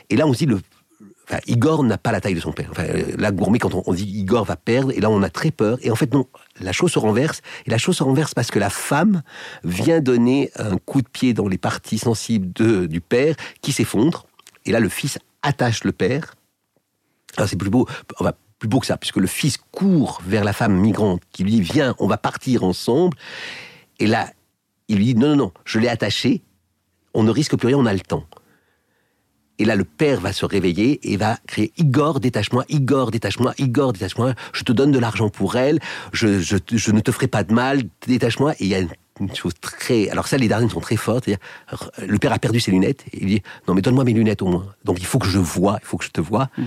Et là, on se dit le Igor n'a pas la taille de son père. Enfin, là, Gourmet, quand on, dit Igor va perdre, et là, on a très peur. Et en fait, non, la chose se renverse. Et la chose se renverse parce que la femme vient donner un coup de pied dans les parties sensibles du père qui s'effondre. Et là, le fils attache le père. Alors, c'est plus beau. Plus beau que ça, puisque le fils court vers la femme migrante qui lui dit Viens, on va partir ensemble. Et là, il lui dit Non, non, non, je l'ai attaché. On ne risque plus rien, on a le temps. Et là, le père va se réveiller et va crier Igor, détache-moi, Igor, détache-moi, Igor, détache-moi, je te donne de l'argent pour elle, je, je, je, ne te ferai pas de mal, détache-moi. Et il y a une chose très. Alors, ça, les Dardennes sont très fortes. Le père a perdu ses lunettes. Et il dit Non, mais donne-moi mes lunettes au moins. Donc, il faut que je vois, il faut que je te vois. Mm.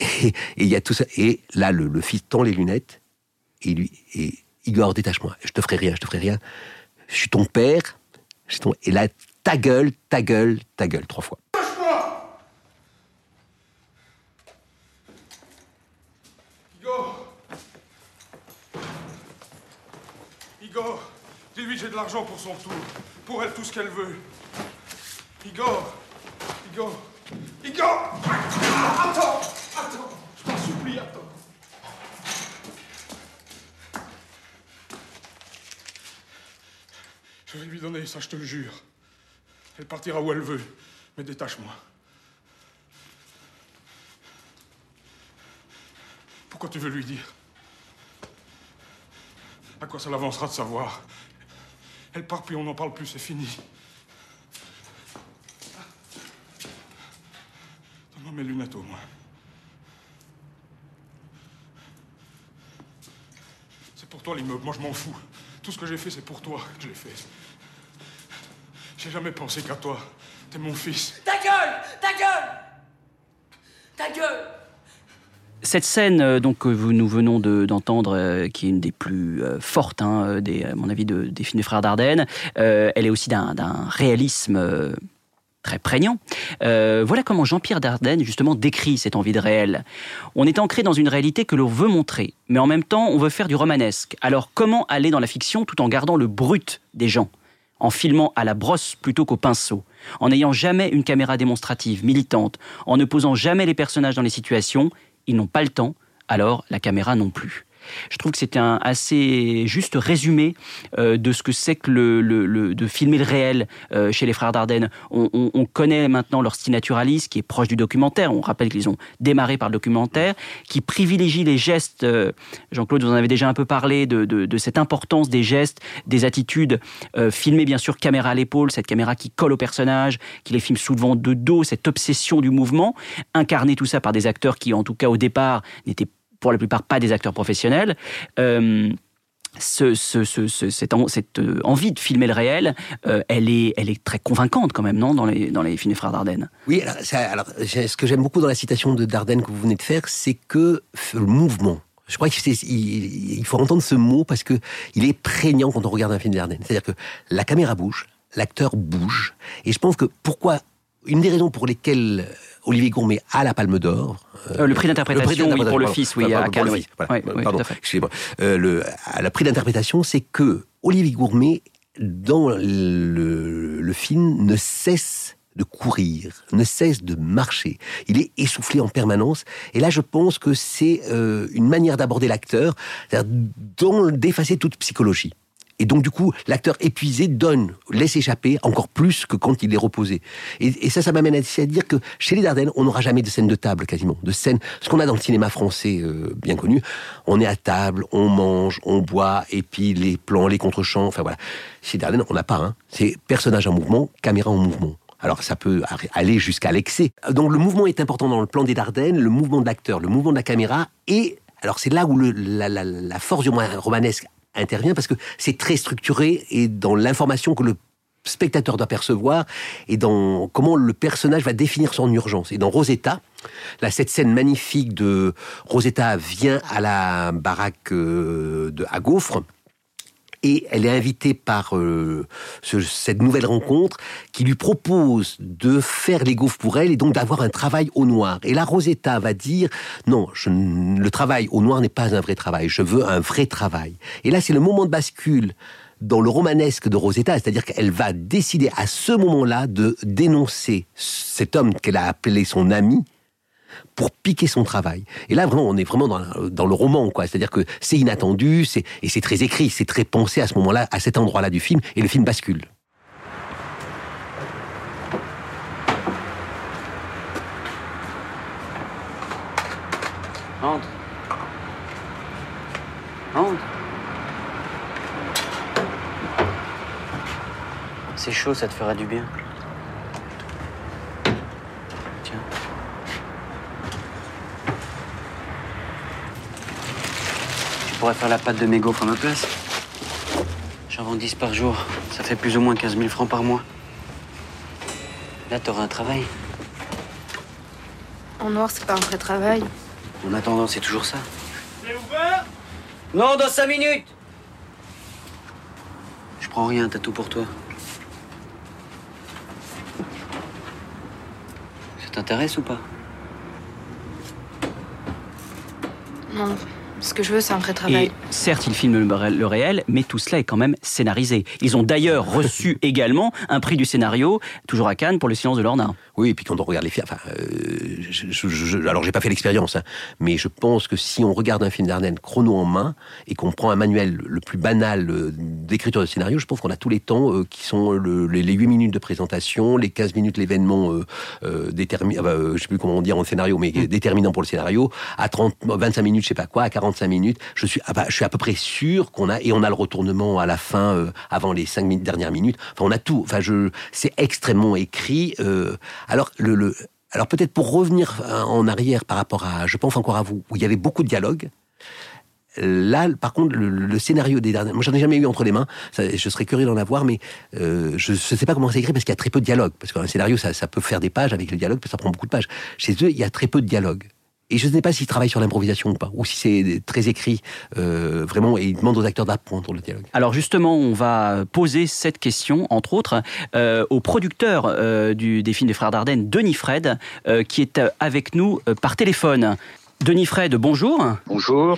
[LAUGHS] Et, il y a tout ça. Et là, le, le fils tend les lunettes et lui. Et Igor, détache-moi, je te ferai rien, je te ferai rien. Je suis ton père. ton... Et là, ta gueule, ta gueule, ta gueule, trois fois.
Dis-lui j'ai de l'argent pour son tour. Pour elle, tout ce qu'elle veut. Igor Igor Igor Attends Attends Je t'en supplie, attends. Je vais lui donner ça, je te le jure. Elle partira où elle veut, mais détache-moi. Pourquoi tu veux lui dire? À quoi ça l'avancera de savoir? Elle part, puis on n'en parle plus, c'est fini. Donne-moi mes lunettes au moins. C'est pour toi l'immeuble, moi je m'en fous. Tout ce que j'ai fait, c'est pour toi que je l'ai fait. J'ai jamais pensé qu'à toi. T'es mon fils.
Ta gueule Ta gueule Ta gueule
cette scène euh, donc, que nous venons d'entendre, euh, qui est une des plus euh, fortes, hein, à mon avis, de, des films des frères Dardenne, elle est aussi d'un réalisme très prégnant. voilà comment Jean-Pierre Dardenne, justement, décrit cette envie de réel. On est ancré dans une réalité que l'on veut montrer, mais en même temps, on veut faire du romanesque. Alors, comment aller dans la fiction tout en gardant le brut des gens? En filmant à la brosse plutôt qu'au pinceau, en n'ayant jamais une caméra démonstrative, militante, en ne posant jamais les personnages dans les situations ils n'ont pas le temps, alors la caméra non plus. Je trouve que c'était un assez juste résumé euh, de ce que c'est que le, de filmer le réel euh, chez les frères Dardenne. On, on, on, connaît maintenant leur style naturaliste qui est proche du documentaire. On rappelle qu'ils ont démarré par le documentaire, qui privilégie les gestes. Euh, Jean-Claude, vous en avez déjà un peu parlé de, cette importance des gestes, des attitudes, euh, filmées bien sûr caméra à l'épaule, cette caméra qui colle au personnage, qui les filme souvent de dos, cette obsession du mouvement, incarner tout ça par des acteurs qui, en tout cas au départ, n'étaient pour la plupart pas des acteurs professionnels. Euh, ce, ce, ce, cette, euh, envie de filmer le réel, euh, elle, est, elle est très convaincante quand même, non, dans les, dans les films des frères Dardenne?
Oui, alors, ce que j'aime beaucoup dans la citation de Dardenne que vous venez de faire, c'est que le mouvement, je crois qu'il il, il faut entendre ce mot parce que il est prégnant quand on regarde un film Dardenne. C'est-à-dire que la caméra bouge, l'acteur bouge, et je pense que pourquoi une des raisons pour lesquelles Olivier Gourmet a la Palme d'Or.
Euh, le prix d'interprétation, oui, pour le fils, oui, à Cannes. Oui.
Voilà. Oui, pardon, excusez-moi. Euh, le, prix d'interprétation, c'est que Olivier Gourmet, dans le, le film, ne cesse de courir, ne cesse de marcher. Il est essoufflé en permanence. Et là, je pense que c'est euh, une manière d'aborder l'acteur, d'effacer toute psychologie. Et donc, du coup, l'acteur épuisé donne, laisse échapper encore plus que quand il est reposé. Et, ça, ça m'amène à dire que chez les Dardennes, on n'aura jamais de scène de table, quasiment. De scène, ce qu'on a dans le cinéma français euh, bien connu. On est à table, on mange, on boit, et puis les plans, les contre-champs, enfin voilà. Chez les Dardennes, on n'a pas, hein. C'est personnage en mouvement, caméra en mouvement. Alors ça peut aller jusqu'à l'excès. Donc le mouvement est important dans le plan des Dardennes, le mouvement de l'acteur, le mouvement de la caméra, et alors c'est là où la, la force du romanesque intervient parce que c'est très structuré et dans l'information que le spectateur doit percevoir et dans comment le personnage va définir son urgence. Et dans Rosetta, là, cette scène magnifique de Rosetta vient à la baraque de, à Gaufre, et elle est invitée par euh, ce, cette nouvelle rencontre qui lui propose de faire les gaufres pour elle et donc d'avoir un travail au noir. Et là, Rosetta va dire non, le travail au noir n'est pas un vrai travail, je veux un vrai travail. Et là, c'est le moment de bascule dans le romanesque de Rosetta, c'est-à-dire qu'elle va décider à ce moment-là de dénoncer cet homme qu'elle a appelé son ami, pour piquer son travail. Et là, vraiment, on est vraiment dans, le roman, quoi. C'est-à-dire que c'est inattendu, et c'est très écrit, c'est très pensé à ce moment-là, à cet endroit-là du film, et le film bascule.
Entre. Entre. C'est chaud, ça te fera du bien. Pourrais faire la pâte de mes gaufres à ma place. J'en vends 10 par jour. Ça fait plus ou moins 15 000 francs par mois. Là, t'auras un travail.
En noir, c'est pas un vrai travail.
En attendant, c'est toujours ça.
C'est ouvert
Non, dans 5 minutes Je prends rien, t'as tout pour toi. Ça t'intéresse ou pas?
Non. C'est un vrai travail.
Et certes, ils filment le réel, mais tout cela est quand même scénarisé. Ils ont d'ailleurs reçu [LAUGHS] également un prix du scénario, toujours à Cannes, pour le silence de Lorna.
Oui, et puis quand on regarde les films, enfin, euh, je, je, je, alors j'ai pas fait l'expérience, hein, mais je pense que si on regarde un film d'Ardennes chrono en main et qu'on prend un manuel le plus banal euh, d'écriture de scénario, je pense qu'on a tous les temps euh, qui sont le, les, les 8 minutes de présentation, les 15 minutes l'événement euh, déterminant, je sais plus comment on dit en scénario, mais mmh. déterminant pour le scénario, à 30, 25 minutes, je sais pas quoi, à 45 minutes, je suis, ah bah, je suis à peu près sûr qu'on a, et on a le retournement à la fin, euh, avant les 5 minutes, dernières minutes, enfin on a tout, enfin je, c'est extrêmement écrit, euh, alors, le, alors peut-être pour revenir en arrière par rapport à, je pense encore à vous, où il y avait beaucoup de dialogues. Là, par contre, le, scénario des derniers, moi j'en ai jamais eu entre les mains. Je serais curieux d'en avoir, mais euh, je ne sais pas comment c'est écrit parce qu'il y a très peu de dialogue. Parce qu'un scénario, ça, ça peut faire des pages avec le dialogue, ça prend beaucoup de pages. Chez eux, il y a très peu de dialogue. Et je ne sais pas s'ils travaillent sur l'improvisation ou pas, ou si c'est très écrit, euh, vraiment, et ils demandent aux acteurs d'apprendre le dialogue.
Alors justement, on va poser cette question, entre autres, euh, au producteur euh, du, des films des Frères Dardenne, Denis Fred, euh, qui est avec nous euh, par téléphone. Denis Fred, bonjour.
Bonjour.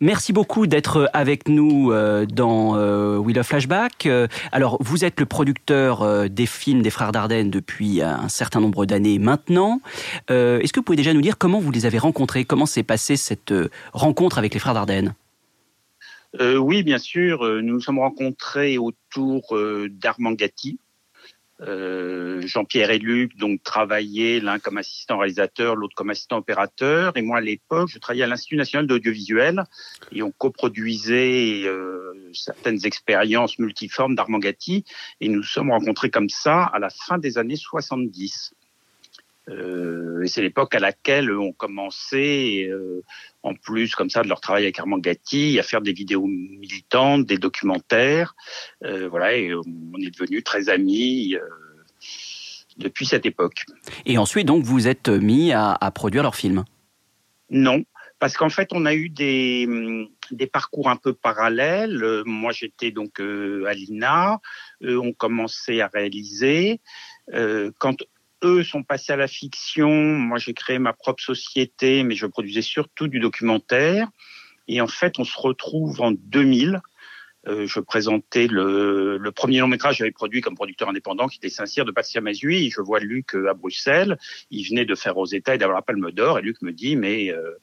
Merci beaucoup d'être avec nous euh, dans euh, Wheel of Flashback. Euh, alors, vous êtes le producteur des films des Frères Dardenne depuis un certain nombre d'années maintenant. Est-ce que vous pouvez déjà nous dire comment vous les avez rencontrés? Comment s'est passée cette rencontre avec les Frères Dardenne?
Euh, oui, bien sûr. Nous nous sommes rencontrés autour d'Armand Gatti. Euh, Jean-Pierre et Luc donc travaillaient l'un comme assistant réalisateur, l'autre comme assistant opérateur. Et moi, à l'époque, je travaillais à l'Institut national d'audiovisuel et on coproduisait euh, certaines expériences multiformes d'Armand Gatti. Et nous nous sommes rencontrés comme ça à la fin des années 70. Euh, et c'est l'époque à laquelle on commençait, euh, en plus comme ça de leur travail avec Armand Gatti, à faire des vidéos militantes, des documentaires. Euh, voilà, et on est devenus très amis euh, depuis cette époque.
Et ensuite, donc, vous êtes mis à, à produire leurs films?
Non, parce qu'en fait, on a eu des, des parcours un peu parallèles. Euh, moi, j'étais donc euh, à l'INA. Eux ont commencé à réaliser. Euh, quand eux sont passés à la fiction, moi, j'ai créé ma propre société, mais je produisais surtout du documentaire. Et en fait, on se retrouve en 2000. Euh, je présentais le, premier long métrage que j'avais produit comme producteur indépendant, qui était Saint-Cyr de Patricia Mazui. Je vois Luc euh, à Bruxelles. Il venait de faire Rosetta et d'avoir la Palme d'Or. Et Luc me dit, mais euh,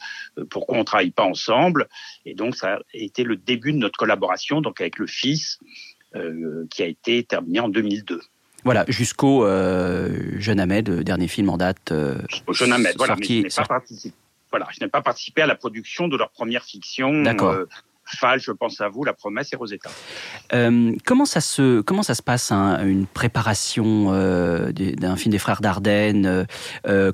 pourquoi on travaille pas ensemble? Et donc, ça a été le début de notre collaboration, donc avec le fils, qui a été terminé en 2002.
Voilà, jusqu'au euh, Jeune Ahmed, euh, dernier film en date. euh,
Au Jeune Ahmed, voilà. Mais je n'ai pas participé. Voilà, je n'ai pas participé à la production de leur première fiction.
D'accord.
Euh, Fall, je pense à vous, La Promesse et Rosetta.
Comment ça se comment ça se passe hein, une préparation d'un film des frères Dardenne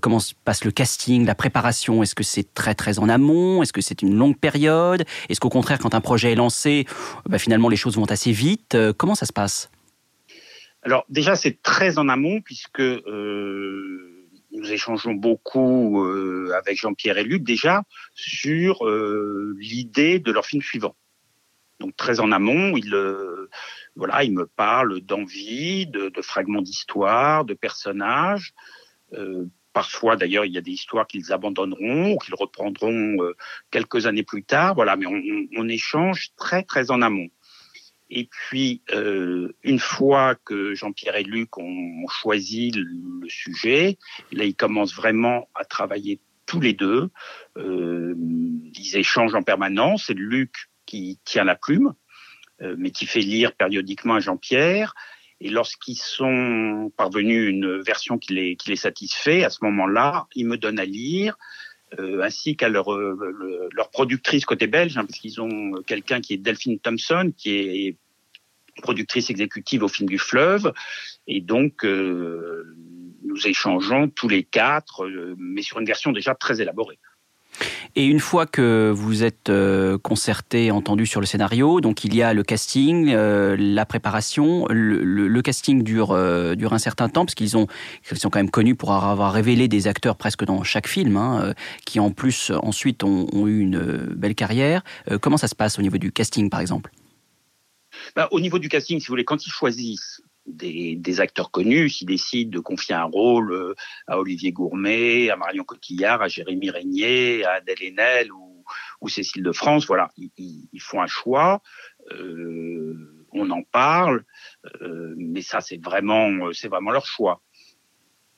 Comment se passe le casting, la préparation? Est-ce que c'est très très en amont? Est-ce que c'est une longue période? Est-ce qu'au contraire, quand un projet est lancé, bah, finalement les choses vont assez vite? Comment ça se passe?
Alors déjà, c'est très en amont puisque euh, nous échangeons beaucoup euh, avec Jean-Pierre et Luc déjà sur euh, l'idée de leur film suivant. Donc très en amont, il euh, voilà, il me parle d'envie, de, de fragments d'histoire, de personnages. Euh, parfois, d'ailleurs, il y a des histoires qu'ils abandonneront ou qu'ils reprendront euh, quelques années plus tard. Voilà, mais on, on- on échange très très en amont. Et puis, euh, une fois que Jean-Pierre et Luc ont, choisi le, le sujet, là, ils commencent vraiment à travailler tous les deux. Euh, ils échangent en permanence. C'est Luc qui tient la plume, euh, mais qui fait lire périodiquement à Jean-Pierre. Et lorsqu'ils sont parvenus à une version qui les, qui les satisfait, à ce moment-là, ils me donnent à lire, euh, ainsi qu'à leur, euh, le- leur productrice côté belge, hein, parce qu'ils ont quelqu'un qui est Delphine Thompson, qui est productrice exécutive au film du fleuve. Et donc, euh, nous échangeons tous les quatre, euh, mais sur une version déjà très élaborée.
Et une fois que vous êtes euh, concerté, entendu sur le scénario, donc il y a le casting, euh, la préparation. Le, casting dure, euh, dure un certain temps, parce qu'ils ils sont quand même connus pour avoir révélé des acteurs presque dans chaque film, hein, qui en plus ensuite ont, eu une belle carrière. Comment ça se passe au niveau du casting, par exemple?
Bah, au niveau du casting, si vous voulez, quand ils choisissent des, des acteurs connus, s'ils décident de confier un rôle euh, à Olivier Gourmet, à Marion Cotillard, à Jérémy Régnier, à Adèle Haenel ou, ou Cécile de France, voilà, ils, ils- font un choix. euh, on en parle, euh, mais ça c'est vraiment, c'est vraiment leur choix.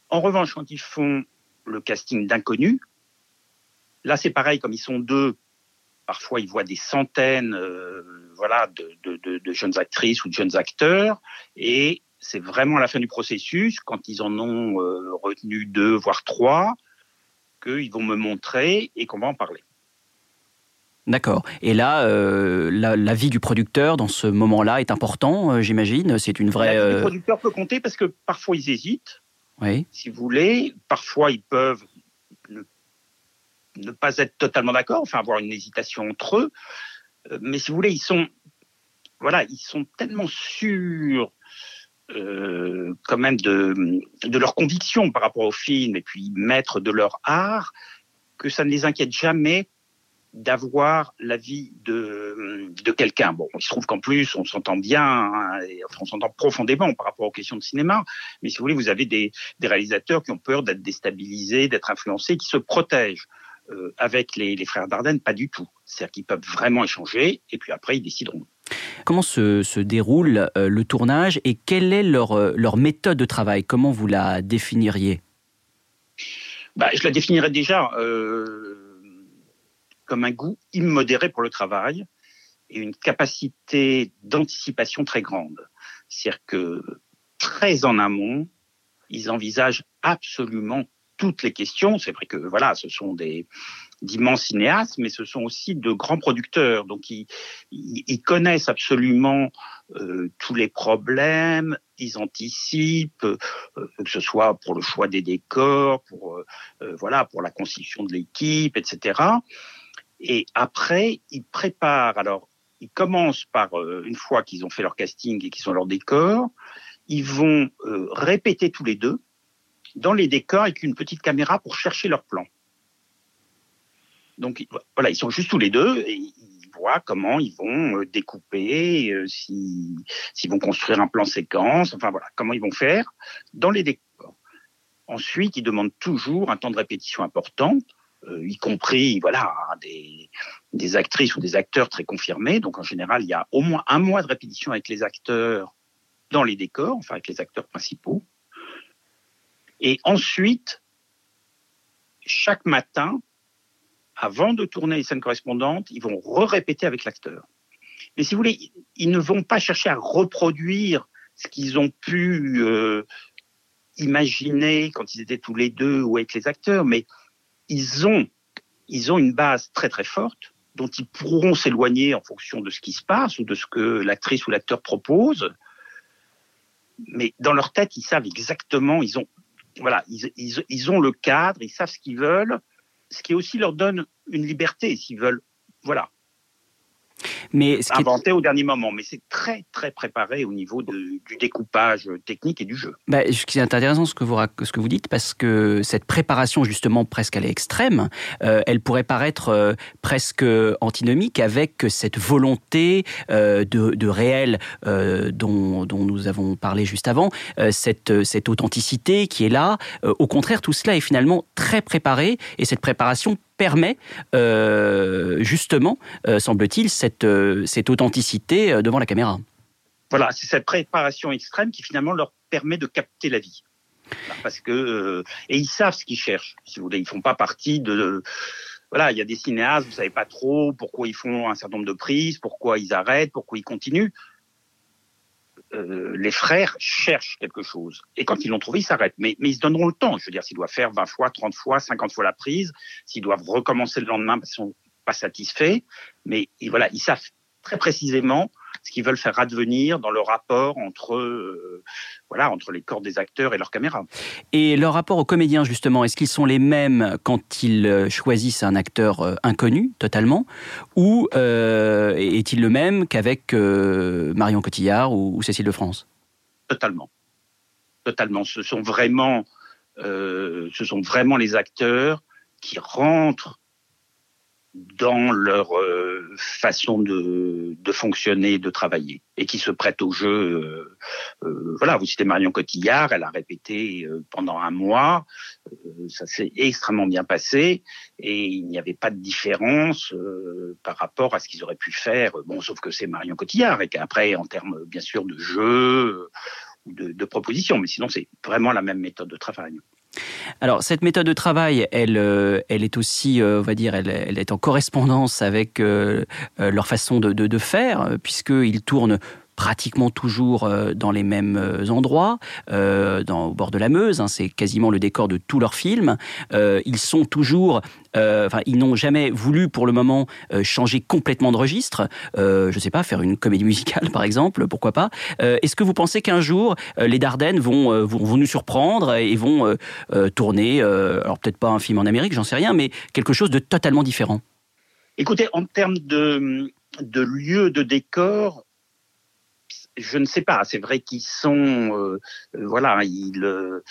En revanche, quand ils font le casting d'inconnus, là c'est pareil, comme ils sont deux, parfois ils voient des centaines, euh, voilà, de, de- de- de jeunes actrices ou de jeunes acteurs, et c'est vraiment à la fin du processus, quand ils en ont euh, retenu deux voire trois, qu'ils vont me montrer et qu'on va en parler.
D'accord. Et là, euh, la, la vie du producteur dans ce moment-là est important, euh, j'imagine. C'est une vraie.
La vie du
euh,
producteur peut compter parce que parfois ils hésitent,
Oui.
si vous voulez, parfois ils peuvent ne, ne pas être totalement d'accord, enfin avoir une hésitation entre eux, mais si vous voulez, ils sont, voilà, ils sont tellement sûrs euh, quand même de, de leur conviction par rapport au film et puis maîtres de leur art que ça ne les inquiète jamais d'avoir l'avis de, quelqu'un. Bon, il se trouve qu'en plus, on s'entend bien, hein, on s'entend profondément par rapport aux questions de cinéma, mais si vous voulez, vous avez des réalisateurs qui ont peur d'être déstabilisés, d'être influencés, qui se protègent. Euh, avec les, les frères Dardenne, pas du tout. C'est-à-dire qu'ils peuvent vraiment échanger, et puis après, ils décideront.
Comment se, se déroule euh, le tournage et quelle est leur, euh, leur méthode de travail? Comment vous la définiriez?
Bah, je la définirais déjà euh, comme un goût immodéré pour le travail et une capacité d'anticipation très grande. C'est-à-dire que très en amont, ils envisagent absolument toutes les questions. C'est vrai que voilà, ce sont des d'immenses cinéastes, mais ce sont aussi de grands producteurs. Donc ils, ils, connaissent absolument euh, tous les problèmes, ils anticipent, euh, que ce soit pour le choix des décors, pour euh, voilà, pour la constitution de l'équipe, etc. Et après, ils préparent. Alors, ils commencent par une fois qu'ils ont fait leur casting et qu'ils ont leur décor, ils vont répéter tous les deux dans les décors avec une petite caméra pour chercher leur plan. Donc voilà, ils sont juste tous les deux et ils voient comment ils vont euh, découper, euh, s'ils vont construire un plan séquence, enfin voilà, comment ils vont faire dans les décors. Ensuite, ils demandent toujours un temps de répétition important, euh, y compris voilà des, des actrices ou des acteurs très confirmés. Donc en général, il y a au moins un mois de répétition avec les acteurs dans les décors, enfin avec les acteurs principaux. Et ensuite, chaque matin, avant de tourner les scènes correspondantes, ils vont re-répéter avec l'acteur. Mais si vous voulez, ils ne vont pas chercher à reproduire ce qu'ils ont pu euh, imaginer quand ils étaient tous les deux ou avec les acteurs, mais ils ont, ils ont une base très très forte dont ils pourront s'éloigner en fonction de ce qui se passe ou de ce que l'actrice ou l'acteur propose. Mais dans leur tête, ils savent exactement, ils ont voilà, ils, ont le cadre, ils savent ce qu'ils veulent, ce qui aussi leur donne une liberté s'ils veulent, voilà, mais ce inventé au dernier moment, mais c'est très très préparé au niveau du découpage technique et du jeu.
Bah, ce qui est intéressant ce que vous ce que vous dites parce que cette préparation justement presque à l'extrême, euh, elle pourrait paraître euh, presque antinomique avec cette volonté euh, de, de, réel dont, dont, nous avons parlé juste avant, cette cette authenticité qui est là. au contraire, tout cela est finalement très préparé et cette préparation permet euh, justement, euh, semble-t-il, cette, euh, cette authenticité devant la caméra.
Voilà, c'est cette préparation extrême qui finalement leur permet de capter la vie. Parce que et ils savent ce qu'ils cherchent. Si vous voulez, ils font pas partie de voilà, il y a des cinéastes, vous savez pas trop pourquoi ils font un certain nombre de prises, pourquoi ils arrêtent, pourquoi ils continuent. Euh, les frères cherchent quelque chose. Et quand ils l'ont trouvé, ils s'arrêtent. Mais, mais ils se donneront le temps. Je veux dire, s'ils doivent faire 20 fois, 30 fois, 50 fois la prise, s'ils doivent recommencer le lendemain parce qu'ils sont pas satisfaits. Mais voilà, ils savent très précisément ce qu'ils veulent faire advenir dans le rapport entre, euh, voilà, entre les corps des acteurs et leurs caméras.
Et leur rapport aux comédiens, justement, est-ce qu'ils sont les mêmes quand ils euh, choisissent un acteur euh, inconnu, totalement, ou est-il le même qu'avec Marion Cotillard ou, Cécile de France?
Totalement. Totalement. Ce sont vraiment, ce sont vraiment les acteurs qui rentrent dans leur euh, façon de, de, fonctionner, de travailler, et qui se prêtent au jeu. Euh, euh, voilà, vous citez Marion Cotillard, elle a répété pendant un mois, ça s'est extrêmement bien passé, et il n'y avait pas de différence par rapport à ce qu'ils auraient pu faire. Bon, sauf que c'est Marion Cotillard, et qu'après, en termes bien sûr de jeu ou de, de proposition, mais sinon c'est vraiment la même méthode de travail.
Alors cette méthode de travail, elle, euh, est aussi, euh, on va dire, elle, est en correspondance avec euh, leur façon de, de, de faire, puisqu'ils tournent pratiquement toujours euh, dans les mêmes euh, endroits, euh, au bord de la Meuse. Hein, c'est quasiment le décor de tous leurs films. ils sont toujours, enfin, ils n'ont jamais voulu pour le moment changer complètement de registre. je ne sais pas, faire une comédie musicale [LAUGHS] par exemple, pourquoi pas. Est-ce que vous pensez qu'un jour les Dardennes vont, vont, vont, nous surprendre et vont tourner, alors peut-être pas un film en Amérique, j'en sais rien, mais quelque chose de totalement différent?
Écoutez, en termes de, de lieu, de décor, je ne sais pas. C'est vrai qu'ils sont, euh, euh, voilà, ils, euh,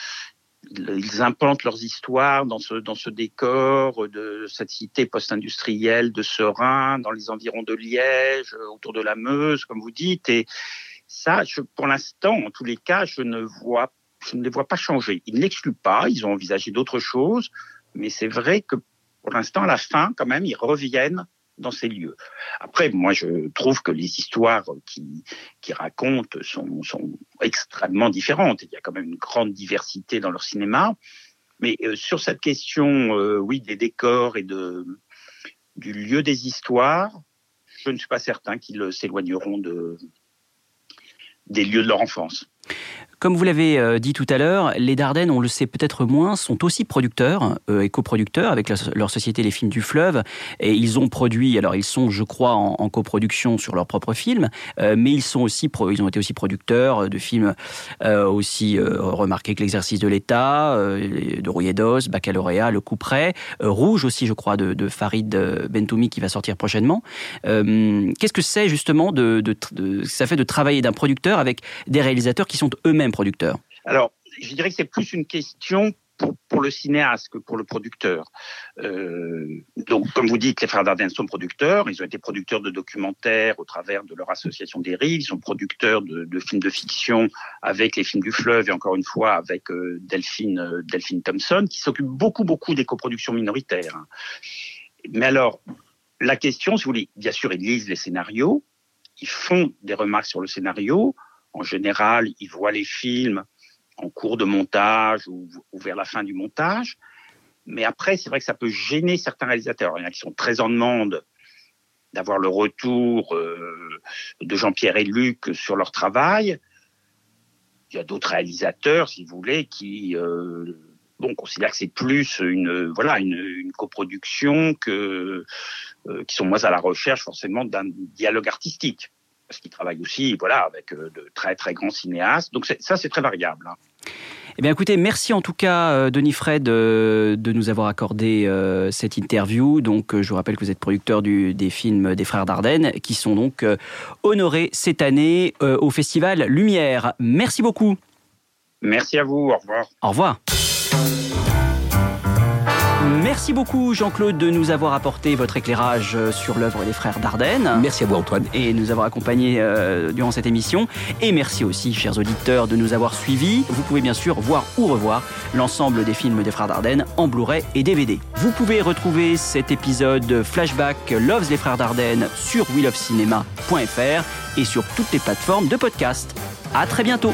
ils implantent leurs histoires dans ce dans ce décor de cette cité post-industrielle de Serein, dans les environs de Liège, autour de la Meuse, comme vous dites. Et ça, je, pour l'instant, en tous les cas, je ne vois, je ne les vois pas changer. Ils n'excluent pas. Ils ont envisagé d'autres choses, mais c'est vrai que pour l'instant, à la fin, quand même, ils reviennent dans ces lieux. Après, moi, je trouve que les histoires qui, qui racontent sont, sont extrêmement différentes. Il y a quand même une grande diversité dans leur cinéma. Mais euh, sur cette question, euh, oui, des décors et de, du lieu des histoires, je ne suis pas certain qu'ils s'éloigneront de, des lieux de leur enfance.
Comme vous l'avez euh, dit tout à l'heure, les Dardennes, on le sait peut-être moins, sont aussi producteurs euh, et coproducteurs avec leur, société Les Films du Fleuve. Et ils ont produit, alors ils sont, je crois, en, coproduction sur leurs propres films, euh, mais ils sont aussi, ils ont été aussi producteurs de films aussi remarqués que l'exercice de l'État, de Rouillet d'Os, Baccalauréat, Le Coup près, Rouge aussi, je crois, de, Farid Bentoumi qui va sortir prochainement. Qu'est-ce que c'est justement de, de, ça fait de travailler d'un producteur avec des réalisateurs qui sont eux-mêmes producteur
Alors, je dirais que c'est plus une question pour, le cinéaste que pour le producteur. Euh, donc, comme vous dites, les frères Dardenne sont producteurs. Ils ont été producteurs de documentaires au travers de leur association des rives. Ils sont producteurs de, films de fiction avec les films du fleuve et encore une fois avec euh, Delphine, euh, Delphine Thompson, qui s'occupe beaucoup, beaucoup des coproductions minoritaires. Mais alors, la question, si vous voulez, bien sûr, ils lisent les scénarios, ils font des remarques sur le scénario, en général, ils voient les films en cours de montage ou, vers la fin du montage. Mais après, c'est vrai que ça peut gêner certains réalisateurs. Il y en a qui sont très en demande d'avoir le retour euh, de Jean-Pierre et Luc sur leur travail. Il y a d'autres réalisateurs, si vous voulez, qui euh, considèrent que c'est plus une voilà une, coproduction euh, qui sont moins à la recherche forcément d'un dialogue artistique parce qu'il travaille aussi voilà, avec euh, de très très grands cinéastes. Donc ça, c'est très variable. Hein.
Eh bien, écoutez, merci en tout cas, euh, Denis Fred, euh, de nous avoir accordé cette interview. Donc, je vous rappelle que vous êtes producteur du, des films des Frères Dardenne, qui sont donc honorés cette année au Festival Lumière. Merci beaucoup.
Merci à vous. Au revoir.
Au revoir. Merci beaucoup Jean-Claude de nous avoir apporté votre éclairage euh, sur l'œuvre des frères Dardenne.
Merci à vous Antoine.
Et nous avoir accompagnés euh, durant cette émission. Et merci aussi, chers auditeurs, de nous avoir suivis. Vous pouvez bien sûr voir ou revoir l'ensemble des films des frères Dardenne en Blu-ray et DVD. Vous pouvez retrouver cet épisode flashback Loves les frères Dardenne sur willofcinema.fr et sur toutes les plateformes de podcast. À très bientôt.